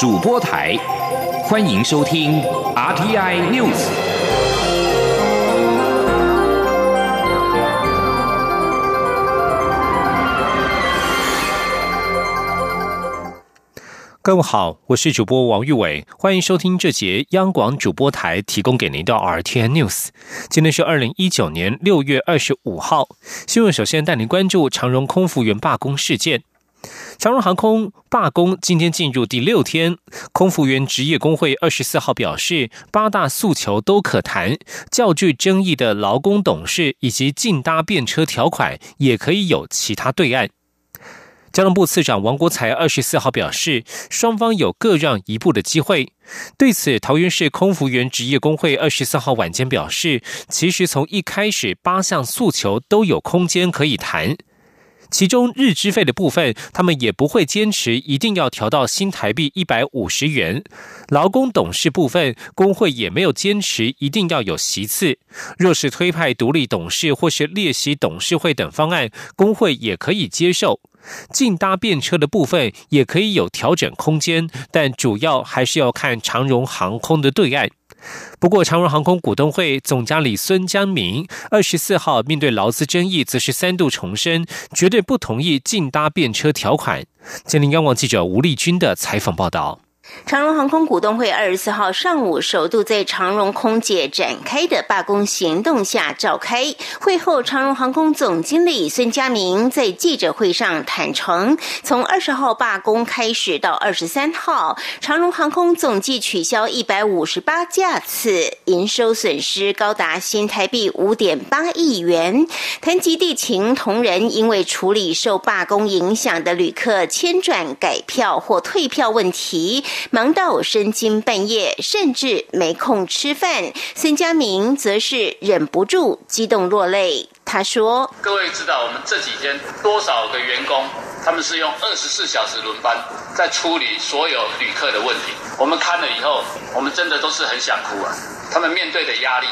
主播台，欢迎收听 RTI News。各位好，我是主播王玉伟，欢迎收听这节央广主播台提供给您的 RTN News。今天是二零一九年六月二十五号，新闻首先带您关注长荣空服员罢工事件。长荣航空罢工今天进入第六天，空服员职业工会二十四号表示，八大诉求都可谈，较具争议的劳工董事以及竞搭便车条款也可以有其他对案。交通部次长王国才二十四号表示，双方有各让一步的机会。对此，桃园市空服员职业工会二十四号晚间表示，其实从一开始八项诉求都有空间可以谈，其中日资费的部分，他们也不会坚持一定要调到新台币一百五十元。劳工董事部分，工会也没有坚持一定要有席次。若是推派独立董事或是列席董事会等方案，工会也可以接受。竞搭便车的部分也可以有调整空间，但主要还是要看长荣航空的对岸。不过，长荣航空股东会总经理孙江明二十四号面对劳资争议，则是三度重申，绝对不同意竞搭便车条款。金陵央广记者吴丽君的采访报道。长荣航空股东会二十四号上午首度在长荣空姐展开的罢工行动下召开会后，长荣航空总经理孙家明在记者会上坦诚，从二十号罢工开始到二十三号，长荣航空总计取消一百五十八架次，营收损失高达新台币五点八亿元。谈及地勤同仁因为处理受罢工影响的旅客迁转改票或退票问题。忙到深更半夜，甚至没空吃饭。孙家明则是忍不住激动落泪。他说：“各位知道我们这几天多少个员工，他们是用二十四小时轮班在处理所有旅客的问题。我们看了以后，我们真的都是很想哭啊！他们面对的压力，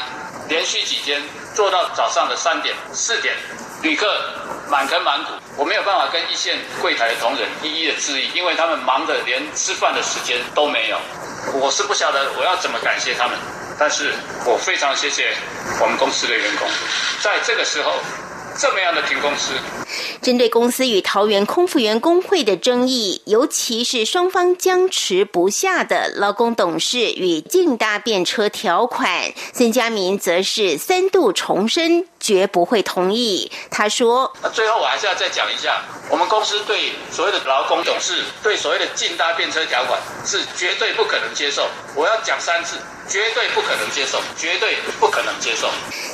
连续几天做到早上的三点、四点，旅客。”满坑满谷，我没有办法跟一线柜台的同仁一一的致意，因为他们忙的连吃饭的时间都没有。我是不晓得我要怎么感谢他们，但是我非常谢谢我们公司的员工，在这个时候这么样的停公司。针对公司与桃园空服员工会的争议，尤其是双方僵持不下的劳工董事与竞搭便车条款，孙家明则是三度重申。绝不会同意。他说：“最后我还是要再讲一下，我们公司对所谓的劳工董事对所谓的竞搭便车条款是绝对不可能接受。我要讲三次，绝对不可能接受，绝对不可能接受。”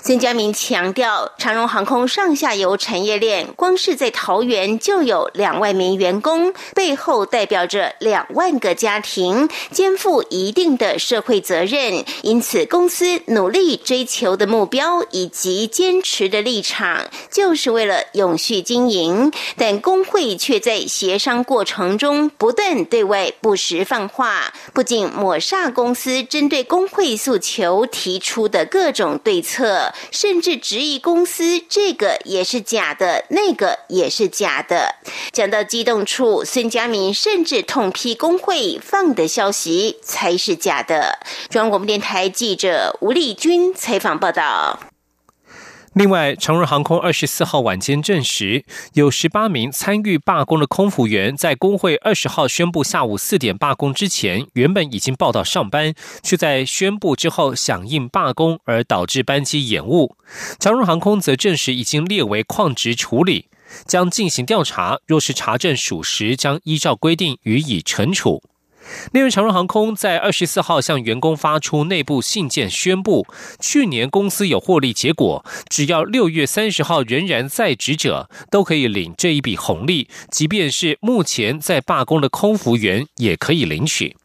孙家明强调，长荣航空上下游产业链，光是在桃园就有两万名员工，背后代表着两万个家庭，肩负一定的社会责任。因此，公司努力追求的目标以及坚。持的立场就是为了永续经营，但工会却在协商过程中不断对外不实放话，不仅抹煞公司针对工会诉求提出的各种对策，甚至质疑公司这个也是假的，那个也是假的。讲到激动处，孙家明甚至痛批工会放的消息才是假的。中央广播电台记者吴丽君采访报道。另外，长荣航空二十四号晚间证实，有十八名参与罢工的空服员，在工会二十号宣布下午四点罢工之前，原本已经报到上班，却在宣布之后响应罢工，而导致班机延误。长荣航空则证实已经列为旷职处理，将进行调查，若是查证属实，将依照规定予以惩处。因为，长荣航空在二十四号向员工发出内部信件，宣布去年公司有获利结果，只要六月三十号仍然在职者，都可以领这一笔红利，即便是目前在罢工的空服员也可以领取。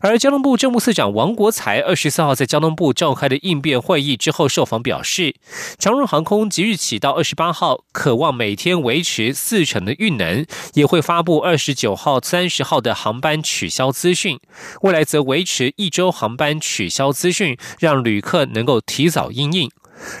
而交通部政务次长王国才二十四号在交通部召开的应变会议之后受访表示，长荣航空即日起到二十八号，渴望每天维持四成的运能，也会发布二十九号、三十号的航班取消资讯。未来则维持一周航班取消资讯，让旅客能够提早应应。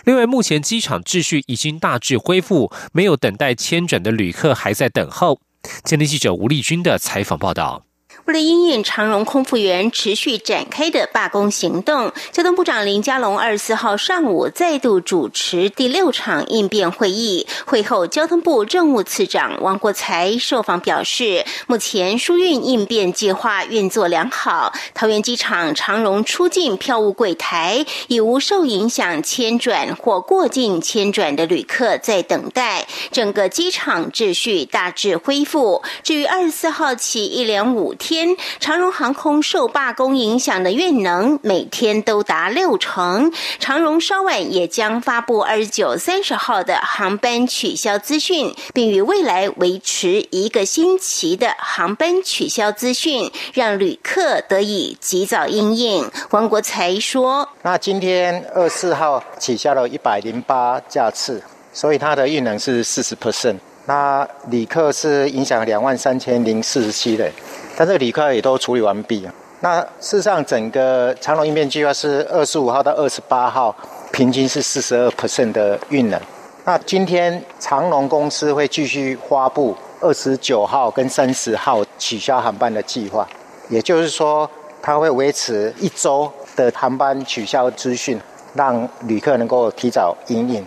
另外，目前机场秩序已经大致恢复，没有等待迁转的旅客还在等候。前天记者吴丽君的采访报道。为了因应长荣空服员持续展开的罢工行动，交通部长林佳龙二十四号上午再度主持第六场应变会议。会后，交通部政务次长王国才受访表示，目前疏运应变计划运作良好，桃园机场长荣出境票务柜台已无受影响迁转或过境迁转的旅客在等待，整个机场秩序大致恢复。至于二十四号起一连五天。长荣航空受罢工影响的运能每天都达六成。长荣稍晚也将发布二十九、三十号的航班取消资讯，并于未来维持一个星期的航班取消资讯，让旅客得以及早应应。王国才说：“那今天二四号取消了一百零八架次，所以它的运能是四十 percent。那旅客是影响两万三千零四十七人。”但是旅客也都处理完毕那事实上，整个长龙应变计划是二十五号到二十八号，平均是四十二 percent 的运能。那今天长龙公司会继续发布二十九号跟三十号取消航班的计划，也就是说，它会维持一周的航班取消资讯。让旅客能够提早应应。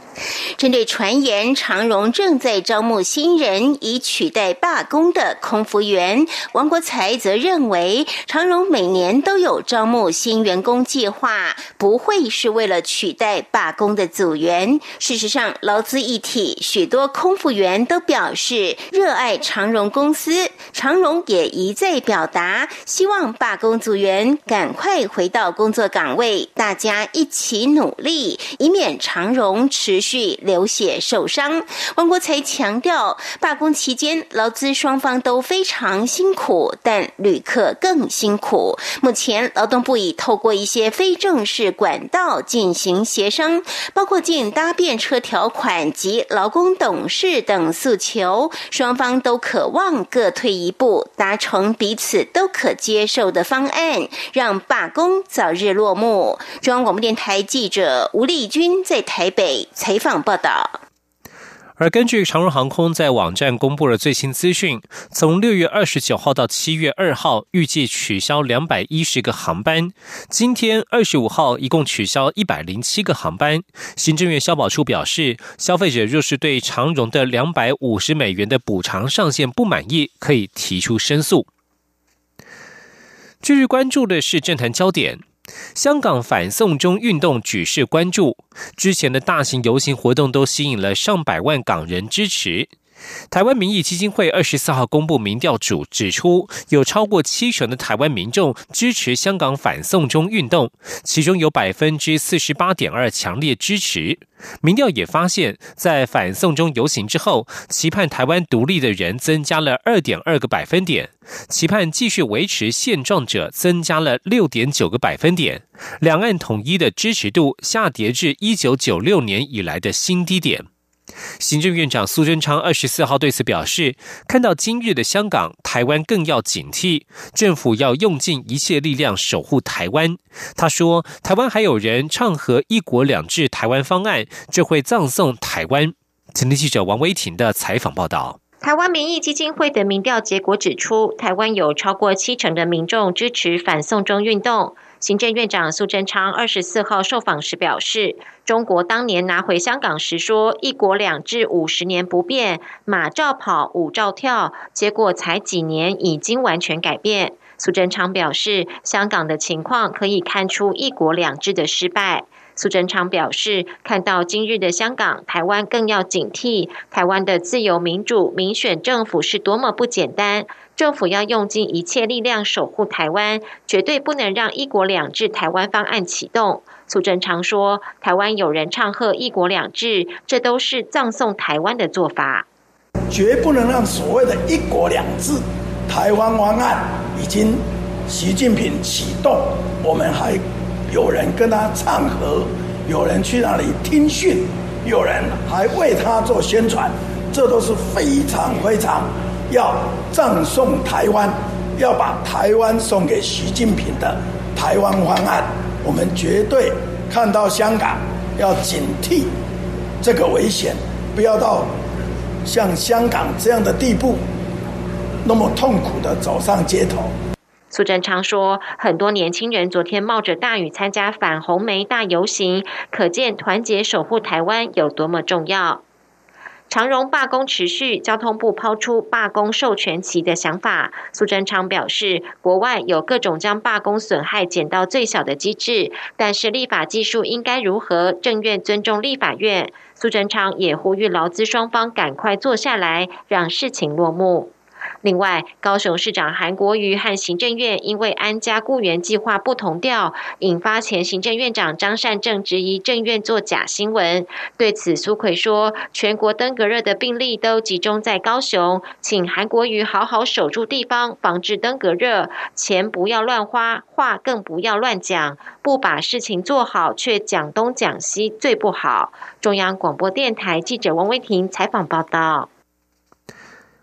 针对传言长荣正在招募新人以取代罢工的空服员，王国才则认为长荣每年都有招募新员工计划，不会是为了取代罢工的组员。事实上，劳资一体，许多空服员都表示热爱长荣公司，长荣也一再表达希望罢工组员赶快回到工作岗位，大家一起。努努力，以免长荣持续流血受伤。王国才强调，罢工期间劳资双方都非常辛苦，但旅客更辛苦。目前劳动部已透过一些非正式管道进行协商，包括进搭便车条款及劳工董事等诉求，双方都渴望各退一步，达成彼此都可接受的方案，让罢工早日落幕。中央广播电台记。者吴丽君在台北采访报道。而根据长荣航空在网站公布了最新资讯，从六月二十九号到七月二号，预计取消两百一十个航班。今天二十五号，一共取消一百零七个航班。行政院消保处表示，消费者若是对长荣的两百五十美元的补偿上限不满意，可以提出申诉。继续关注的是政坛焦点。香港反送中运动举世关注，之前的大型游行活动都吸引了上百万港人支持。台湾民意基金会二十四号公布民调主指出，有超过七成的台湾民众支持香港反送中运动，其中有百分之四十八点二强烈支持。民调也发现，在反送中游行之后，期盼台湾独立的人增加了二点二个百分点，期盼继续维持现状者增加了六点九个百分点，两岸统一的支持度下跌至一九九六年以来的新低点。行政院长苏贞昌二十四号对此表示，看到今日的香港，台湾更要警惕，政府要用尽一切力量守护台湾。他说，台湾还有人唱和“一国两制”台湾方案，这会葬送台湾。前天记者王威婷的采访报道。台湾民意基金会的民调结果指出，台湾有超过七成的民众支持反送中运动。行政院长苏贞昌二十四号受访时表示，中国当年拿回香港时说“一国两制五十年不变，马照跑，舞照跳”，结果才几年已经完全改变。苏贞昌表示，香港的情况可以看出“一国两制”的失败。苏贞昌表示，看到今日的香港，台湾更要警惕。台湾的自由民主民选政府是多么不简单，政府要用尽一切力量守护台湾，绝对不能让“一国两制”台湾方案启动。苏贞昌说，台湾有人唱和“一国两制”，这都是葬送台湾的做法，绝不能让所谓的一国两制台湾方案已经习近平启动，我们还。有人跟他唱和，有人去那里听训，有人还为他做宣传，这都是非常非常要葬送台湾，要把台湾送给习近平的台湾方案。我们绝对看到香港要警惕这个危险，不要到像香港这样的地步，那么痛苦的走上街头。苏贞昌说，很多年轻人昨天冒着大雨参加反红梅大游行，可见团结守护台湾有多么重要。长荣罢工持续，交通部抛出罢工授权期的想法。苏贞昌表示，国外有各种将罢工损害减到最小的机制，但是立法技术应该如何？政院尊重立法院。苏贞昌也呼吁劳资双方赶快坐下来，让事情落幕。另外，高雄市长韩国瑜和行政院因为安家雇员计划不同调，引发前行政院长张善政质疑政院做假新闻。对此，苏奎说，全国登革热的病例都集中在高雄，请韩国瑜好好守住地方，防治登革热，钱不要乱花，话更不要乱讲，不把事情做好却讲东讲西，最不好。中央广播电台记者王威婷采访报道。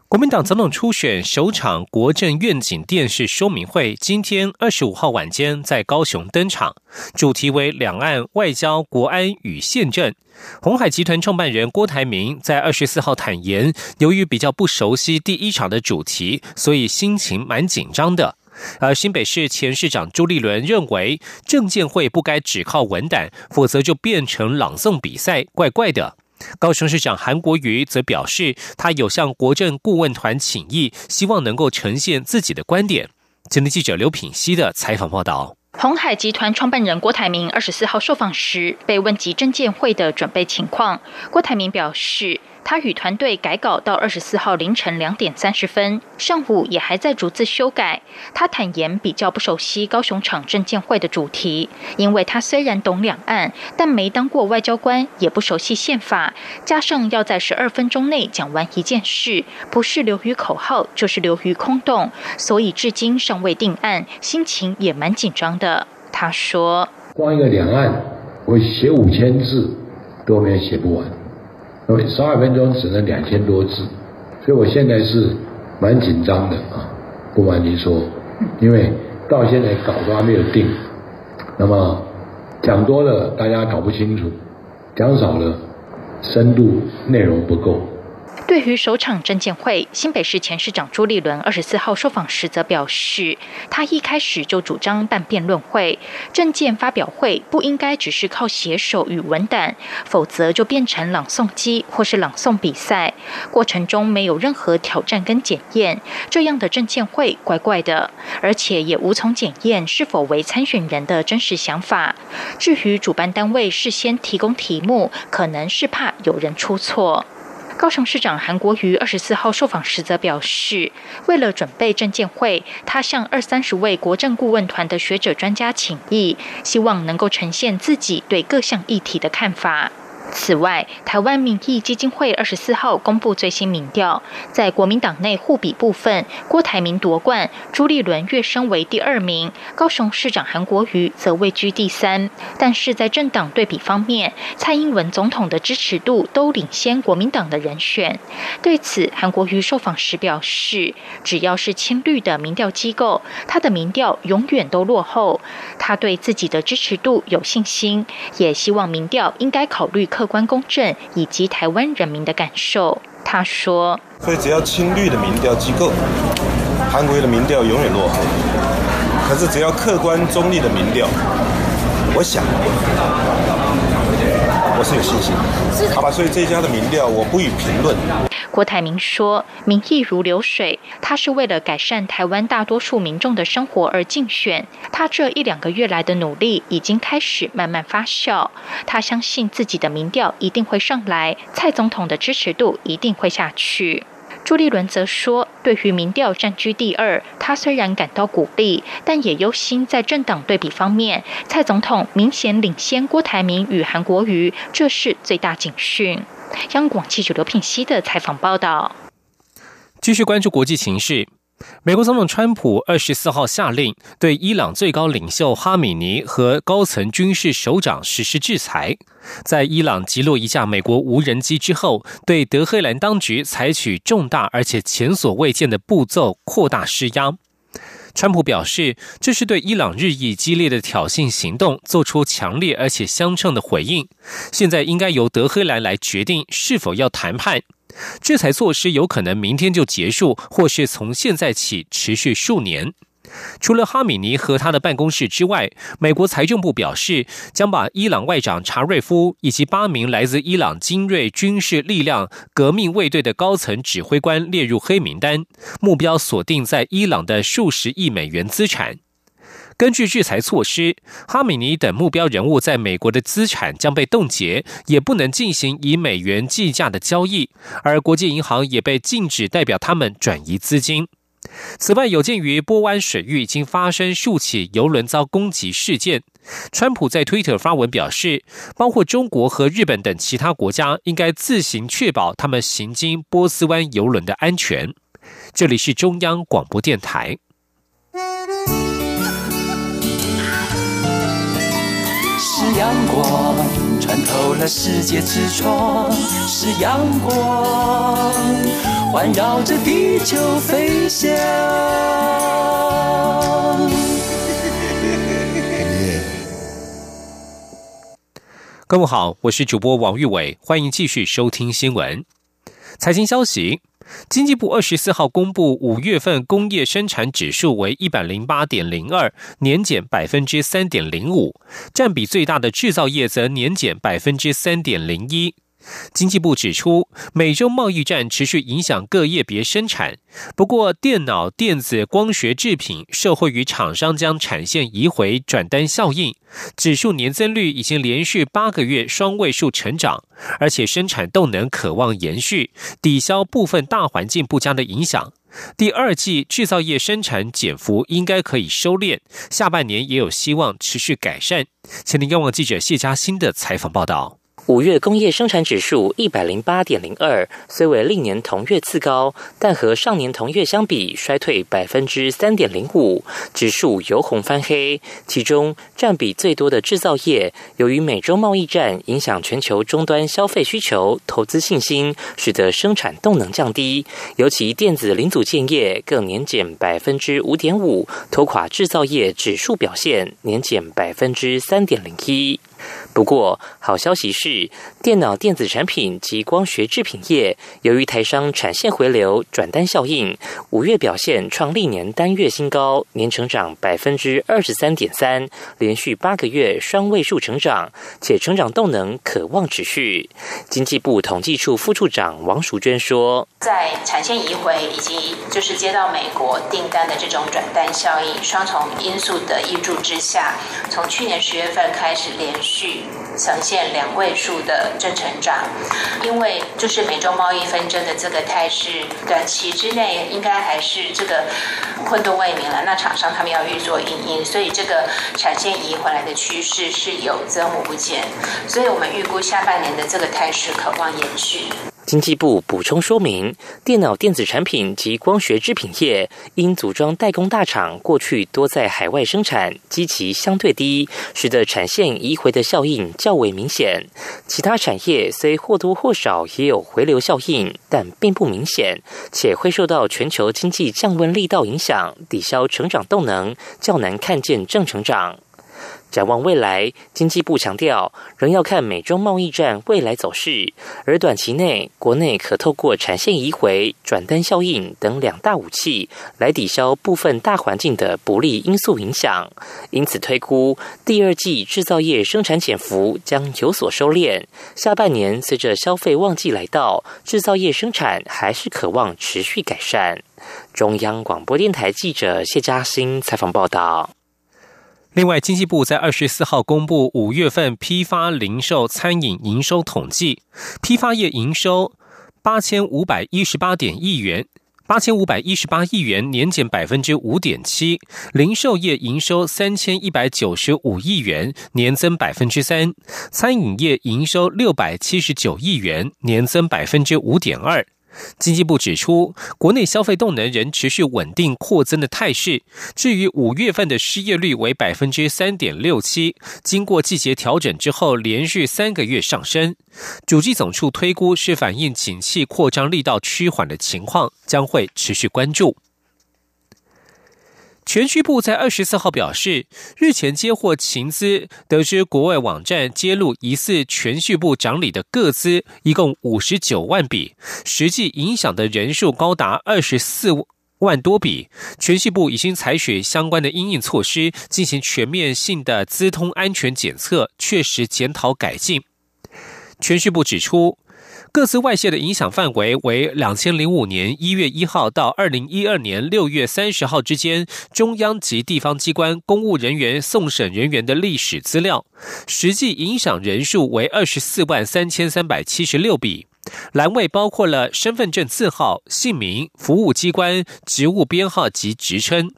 国民党总统初选首场国政愿景电视说明会，今天二十五号晚间在高雄登场，主题为两岸外交、国安与宪政。红海集团创办人郭台铭在二十四号坦言，由于比较不熟悉第一场的主题，所以心情蛮紧张的。而新北市前市长朱立伦认为，政见会不该只靠文胆，否则就变成朗诵比赛，怪怪的。高雄市长韩国瑜则表示，他有向国政顾问团请意，希望能够呈现自己的观点。今天记者刘品熙的采访报道。红海集团创办人郭台铭二十四号受访时，被问及证监会的准备情况，郭台铭表示。他与团队改稿到二十四号凌晨两点三十分，上午也还在逐字修改。他坦言比较不熟悉高雄场证监会的主题，因为他虽然懂两岸，但没当过外交官，也不熟悉宪法，加上要在十二分钟内讲完一件事，不是流于口号，就是流于空洞，所以至今尚未定案，心情也蛮紧张的。他说：“光一个两岸，我写五千字都没有写不完。”十二分钟只能两千多字，所以我现在是蛮紧张的啊，不瞒您说，因为到现在稿都还没有定，那么讲多了大家搞不清楚，讲少了深度内容不够。对于首场证监会，新北市前市长朱立伦二十四号受访时则表示，他一开始就主张办辩论会，证件发表会不应该只是靠写手与文胆，否则就变成朗诵机或是朗诵比赛，过程中没有任何挑战跟检验，这样的证件会怪怪的，而且也无从检验是否为参选人的真实想法。至于主办单位事先提供题目，可能是怕有人出错。高雄市长韩国瑜二十四号受访时则表示，为了准备证监会，他向二三十位国政顾问团的学者专家请意，希望能够呈现自己对各项议题的看法。此外，台湾民意基金会二十四号公布最新民调，在国民党内互比部分，郭台铭夺冠，朱立伦跃升为第二名，高雄市长韩国瑜则位居第三。但是在政党对比方面，蔡英文总统的支持度都领先国民党的人选。对此，韩国瑜受访时表示，只要是亲绿的民调机构，他的民调永远都落后。他对自己的支持度有信心，也希望民调应该考虑。客观公正以及台湾人民的感受，他说：“所以只要亲绿的民调机构，韩国的民调永远落后。可是只要客观中立的民调，我想我是有信心。好吧，所以这家的民调我不予评论。”郭台铭说：“民意如流水，他是为了改善台湾大多数民众的生活而竞选。他这一两个月来的努力已经开始慢慢发酵。他相信自己的民调一定会上来，蔡总统的支持度一定会下去。”朱立伦则说：“对于民调占据第二，他虽然感到鼓励，但也忧心在政党对比方面，蔡总统明显领先郭台铭与韩国瑜，这是最大警讯。”央广记者刘品熙的采访报道。继续关注国际形势，美国总统川普二十四号下令对伊朗最高领袖哈米尼和高层军事首长实施制裁，在伊朗击落一架美国无人机之后，对德黑兰当局采取重大而且前所未见的步骤，扩大施压。川普表示，这是对伊朗日益激烈的挑衅行动做出强烈而且相称的回应。现在应该由德黑兰来决定是否要谈判。制裁措施有可能明天就结束，或是从现在起持续数年。除了哈米尼和他的办公室之外，美国财政部表示，将把伊朗外长查瑞夫以及八名来自伊朗精锐军事力量革命卫队的高层指挥官列入黑名单，目标锁定在伊朗的数十亿美元资产。根据制裁措施，哈米尼等目标人物在美国的资产将被冻结，也不能进行以美元计价的交易，而国际银行也被禁止代表他们转移资金。此外，有鉴于波湾水域已经发生数起游轮遭攻击事件，川普在推特发文表示，包括中国和日本等其他国家应该自行确保他们行经波斯湾游轮的安全。这里是中央广播电台。是阳光穿透了世界之窗，是阳光环绕着地球飞翔。各位好，我是主播王玉伟，欢迎继续收听新闻财经消息。经济部二十四号公布五月份工业生产指数为一百零八点零二，年减百分之三点零五，占比最大的制造业则年减百分之三点零一。经济部指出，美洲贸易战持续影响各业别生产。不过，电脑、电子、光学制品受惠于厂商将产线移回转单效应，指数年增率已经连续八个月双位数成长，而且生产动能渴望延续，抵消部分大环境不佳的影响。第二季制造业生产减幅应该可以收敛，下半年也有希望持续改善。前天央网记者谢佳欣的采访报道。五月工业生产指数一百零八点零二，虽为历年同月次高，但和上年同月相比衰退百分之三点零五，指数由红翻黑。其中占比最多的制造业，由于美洲贸易战影响全球终端消费需求、投资信心，使得生产动能降低，尤其电子零组件业更年减百分之五点五，拖垮制造业指数表现，年减百分之三点零一。不过，好消息是，电脑电子产品及光学制品业，由于台商产线回流、转单效应，五月表现创历年单月新高，年成长百分之二十三点三，连续八个月双位数成长，且成长动能可望持续。经济部统计处副处长王淑娟说：“在产线移回以及就是接到美国订单的这种转单效应双重因素的依助之下，从去年十月份开始连续。”去呈现两位数的正成长，因为就是美洲贸易纷争的这个态势，短期之内应该还是这个混沌未明了。那厂商他们要预做应应，所以这个产线移回来的趋势是有增无减，所以我们预估下半年的这个态势可望延续。经济部补充说明，电脑电子产品及光学制品业因组装代工大厂过去多在海外生产，基期相对低，使得产线移回的效应较为明显。其他产业虽或多或少也有回流效应，但并不明显，且会受到全球经济降温力道影响，抵消成长动能，较难看见正成长。展望未来，经济部强调，仍要看美中贸易战未来走势，而短期内国内可透过产线移回、转单效应等两大武器来抵消部分大环境的不利因素影响。因此推估，第二季制造业生产潜伏将有所收敛。下半年随着消费旺季来到，制造业生产还是渴望持续改善。中央广播电台记者谢嘉欣采访报道。另外，经济部在二十四号公布五月份批发、零售、餐饮营收统计，批发业营收八千五百一十八点亿元，八千五百一十八亿元，年减百分之五点七；零售业营收三千一百九十五亿元，年增百分之三；餐饮业营收六百七十九亿元，年增百分之五点二。经济部指出，国内消费动能仍持续稳定扩增的态势。至于五月份的失业率为百分之三点六七，经过季节调整之后，连续三个月上升。主计总处推估是反映景气扩张力道趋缓的情况，将会持续关注。全序部在二十四号表示，日前接获情资，得知国外网站揭露疑似全序部长理的个资，一共五十九万笔，实际影响的人数高达二十四万多笔，全序部已经采取相关的应应措施，进行全面性的资通安全检测，确实检讨改进。全序部指出。各自外泄的影响范围为两千零五年一月一号到二零一二年六月三十号之间，中央及地方机关公务人员送审人员的历史资料，实际影响人数为二十四万三千三百七十六笔，栏位包括了身份证字号、姓名、服务机关、职务编号及职称。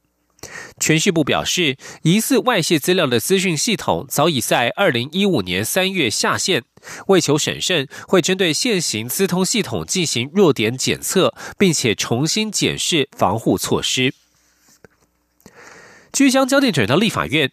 全序部表示，疑似外泄资料的资讯系统早已在二零一五年三月下线。为求审慎，会针对现行资通系统进行弱点检测，并且重新检视防护措施。据将焦点转到立法院，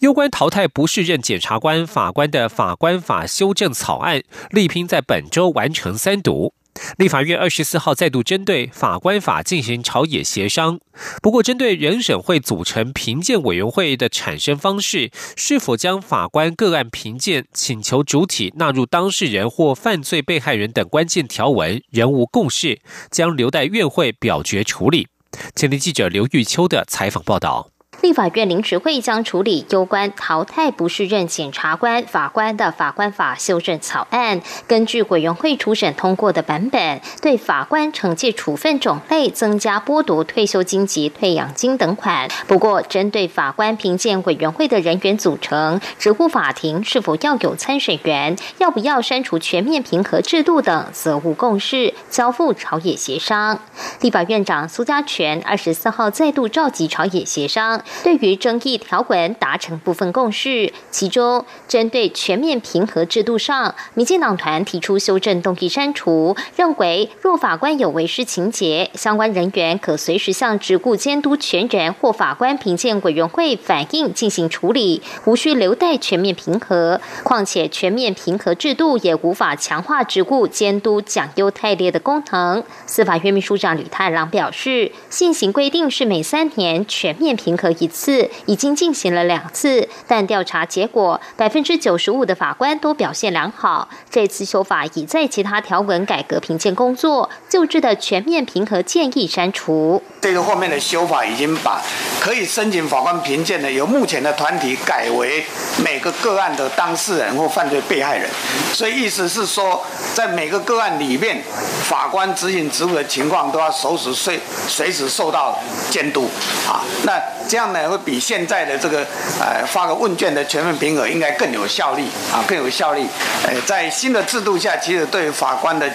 有关淘汰不适任检察官、法官的法官法修正草案，力拼在本周完成三读。立法院二十四号再度针对法官法进行朝野协商，不过针对人审会组成评鉴委员会的产生方式，是否将法官个案评鉴请求主体纳入当事人或犯罪被害人等关键条文，仍无共识，将留待院会表决处理。前天记者刘玉秋的采访报道。立法院临时会将处理有关淘汰不适任检察官、法官的法官法修正草案。根据委员会初审通过的版本，对法官惩戒处分种类增加剥夺退休金及退养金等款。不过，针对法官评鉴委员会的人员组成、职务法庭是否要有参审员、要不要删除全面评核制度等，则无共识，交付朝野协商。立法院长苏家全二十四号再度召集朝野协商。对于争议条文达成部分共识，其中针对全面平和制度上，民进党团提出修正动议删除，认为若法官有违失情节，相关人员可随时向职务监督权人或法官评鉴委员会反映进行处理，无需留待全面平和。况且全面平和制度也无法强化职务监督奖优汰劣的功能。司法院秘书长吕太郎表示，现行规定是每三年全面平和。一次已经进行了两次，但调查结果百分之九十五的法官都表现良好。这次修法已在其他条文改革评鉴工作、救治的全面评核建议删除。这个后面的修法已经把可以申请法官评鉴的由目前的团体改为每个个案的当事人或犯罪被害人，所以意思是说，在每个个案里面，法官执行职务的情况都要随时随随时受到监督啊。那这样呢，会比现在的这个呃发个问卷的全面评核应该更有效率啊，更有效率。呃，在新的制度下，其实对法官的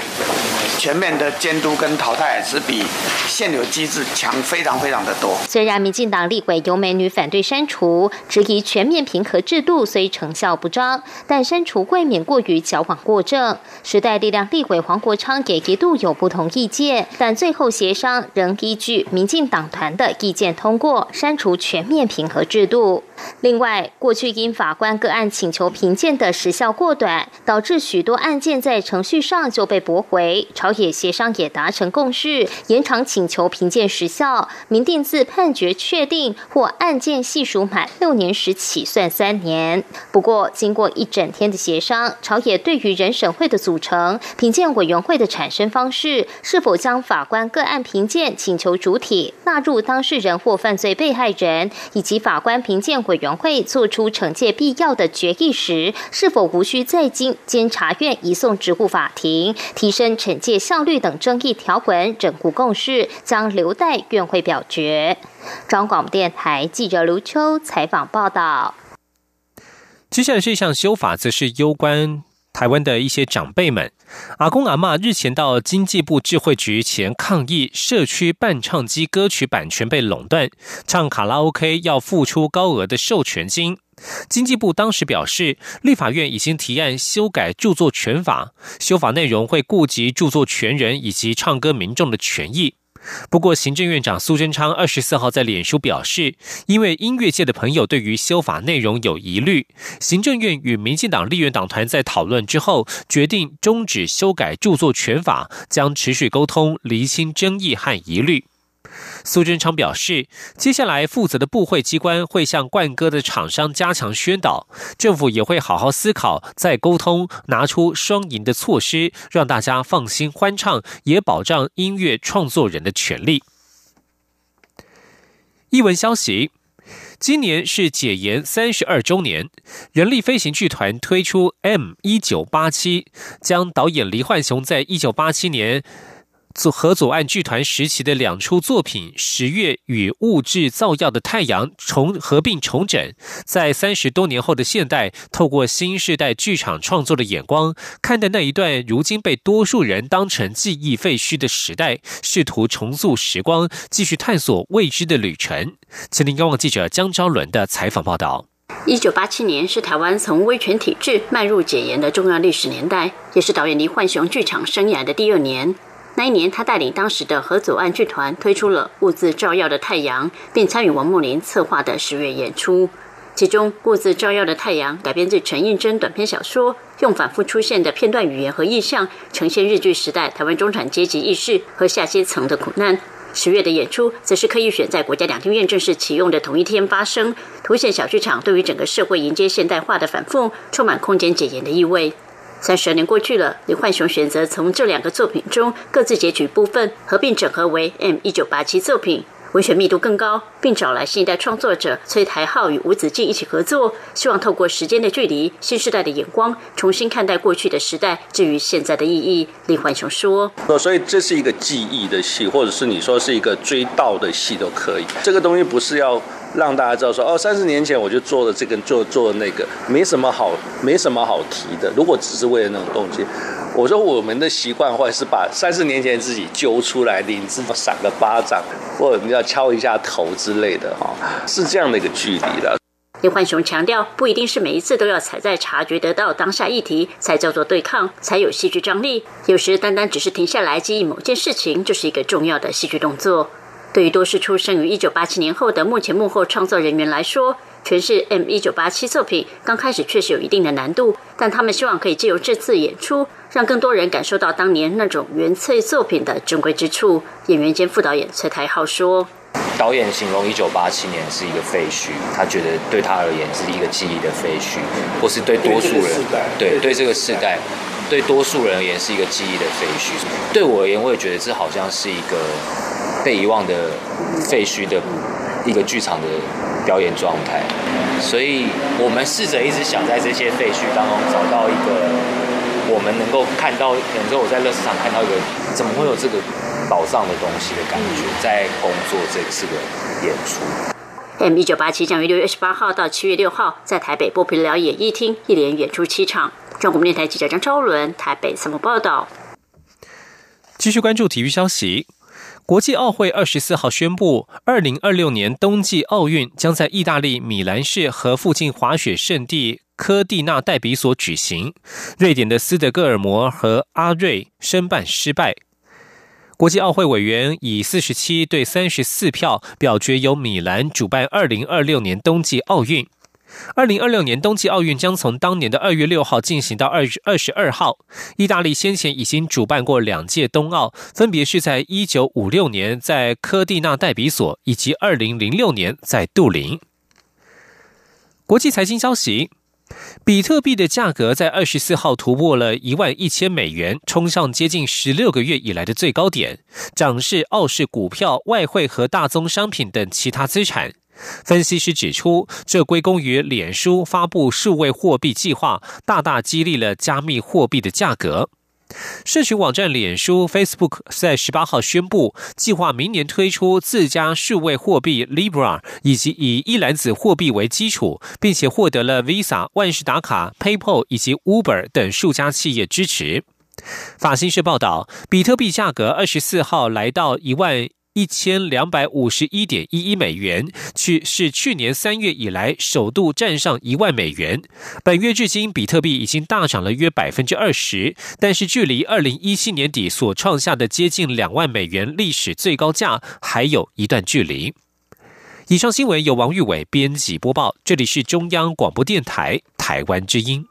全面的监督跟淘汰是比现有机制。强非常非常的多。虽然民进党立委尤美女反对删除，质疑全面评核制度虽成效不彰，但删除未免过于矫枉过正。时代力量立委黄国昌也一度有不同意见，但最后协商仍依据民进党团的意见通过删除全面评核制度。另外，过去因法官个案请求评鉴的时效过短，导致许多案件在程序上就被驳回。朝野协商也达成共识，延长请求评鉴时效，明定自判决确定或案件系数满六年时起算三年。不过，经过一整天的协商，朝野对于人审会的组成、评鉴委员会的产生方式，是否将法官个案评鉴请求主体纳入当事人或犯罪被害人，以及法官评鉴。委员会作出惩戒必要的决议时，是否无需再经监察院移送职务法庭，提升惩戒效率等争议条文，整固共识，将留待院会表决。中广电台记者刘秋采访报道。接下来这项修法，则是攸关台湾的一些长辈们。阿公阿妈日前到经济部智慧局前抗议，社区伴唱机歌曲版权被垄断，唱卡拉 OK 要付出高额的授权金。经济部当时表示，立法院已经提案修改著作权法，修法内容会顾及著作权人以及唱歌民众的权益。不过，行政院长苏贞昌二十四号在脸书表示，因为音乐界的朋友对于修法内容有疑虑，行政院与民进党立院党团在讨论之后，决定终止修改著作权法，将持续沟通，厘清争议和疑虑。苏贞昌表示，接下来负责的部会机关会向冠歌的厂商加强宣导，政府也会好好思考，再沟通，拿出双赢的措施，让大家放心欢唱，也保障音乐创作人的权利。译文消息。今年是解严三十二周年，人力飞行剧团推出 M 一九八七，将导演黎焕雄在一九八七年。组合左岸剧团时期的两出作品《十月》与《物质造药的太阳》重合并重整，在三十多年后的现代，透过新时代剧场创作的眼光，看待那一段如今被多数人当成记忆废墟的时代，试图重塑时光，继续探索未知的旅程。吉林央网记者江昭伦的采访报道：一九八七年是台湾从威权体制迈入解严的重要历史年代，也是导演黎焕雄剧场生涯的第二年。那一年，他带领当时的合左岸剧团推出了《物质照耀的太阳》，并参与王梦麟策划的十月演出。其中，《物质照耀的太阳》改编自陈映真短篇小说，用反复出现的片段语言和意象，呈现日据时代台湾中产阶级意识和下阶层的苦难。十月的演出，则是刻意选在国家两厅院正式启用的同一天发生，凸显小剧场对于整个社会迎接现代化的反复，充满空间解严的意味。三十年过去了，李焕雄选择从这两个作品中各自截取部分，合并整合为 M 一九八七作品，文学密度更高，并找来新一代创作者崔台浩与吴子敬一起合作，希望透过时间的距离、新时代的眼光，重新看待过去的时代至于现在的意义。李焕雄说：“所以这是一个记忆的戏，或者是你说是一个追悼的戏都可以。这个东西不是要。”让大家知道说哦，三十年前我就做了这个，做做那个，没什么好，没什么好提的。如果只是为了那种动机，我说我们的习惯会是把三十年前自己揪出来，领子赏个巴掌，或者你要敲一下头之类的哈，是这样的一个距离的。林焕雄强调，不一定是每一次都要踩在察觉得到当下议题才叫做对抗，才有戏剧张力。有时单单只是停下来记忆某件事情，就是一个重要的戏剧动作。对于多是出生于一九八七年后的幕前幕后创作人员来说，诠释 M 一九八七作品刚开始确实有一定的难度，但他们希望可以借由这次演出，让更多人感受到当年那种原粹作品的珍贵之处。演员兼副导演崔台浩说：“导演形容一九八七年是一个废墟，他觉得对他而言是一个记忆的废墟，或是对多数人，对对这个时代，对多数人而言是一个记忆的废墟。对我而言，我也觉得这好像是一个。”被遗忘的废墟的一个剧场的表演状态，所以我们试着一直想在这些废墟当中找到一个我们能够看到，有时候我在乐市场看到一个怎么会有这个宝藏的东西的感觉，在工作这次的演出。M 一九八七将于六月二十八号到七月六号在台北波平寮演艺厅一连演出七场。中国电台记者张昭伦台北采访报道。继续关注体育消息。国际奥会二十四号宣布，二零二六年冬季奥运将在意大利米兰市和附近滑雪圣地科蒂纳戴比索举行。瑞典的斯德哥尔摩和阿瑞申办失败。国际奥会委员以四十七对三十四票表决由米兰主办二零二六年冬季奥运。二零二六年冬季奥运将从当年的二月六号进行到二月二十二号。意大利先前已经主办过两届冬奥，分别是在一九五六年在科蒂纳戴比索，以及二零零六年在杜林。国际财经消息：比特币的价格在二十四号突破了一万一千美元，冲上接近十六个月以来的最高点，涨势傲视股票、外汇和大宗商品等其他资产。分析师指出，这归功于脸书发布数位货币计划，大大激励了加密货币的价格。社群网站脸书 （Facebook） 在十八号宣布，计划明年推出自家数位货币 Libra，以及以一篮子货币为基础，并且获得了 Visa、万事达卡、PayPal 以及 Uber 等数家企业支持。法新社报道，比特币价格二十四号来到一万。一千两百五十一点一一美元，去是去年三月以来首度站上一万美元。本月至今，比特币已经大涨了约百分之二十，但是距离二零一七年底所创下的接近两万美元历史最高价还有一段距离。以上新闻由王玉伟编辑播报，这里是中央广播电台台湾之音。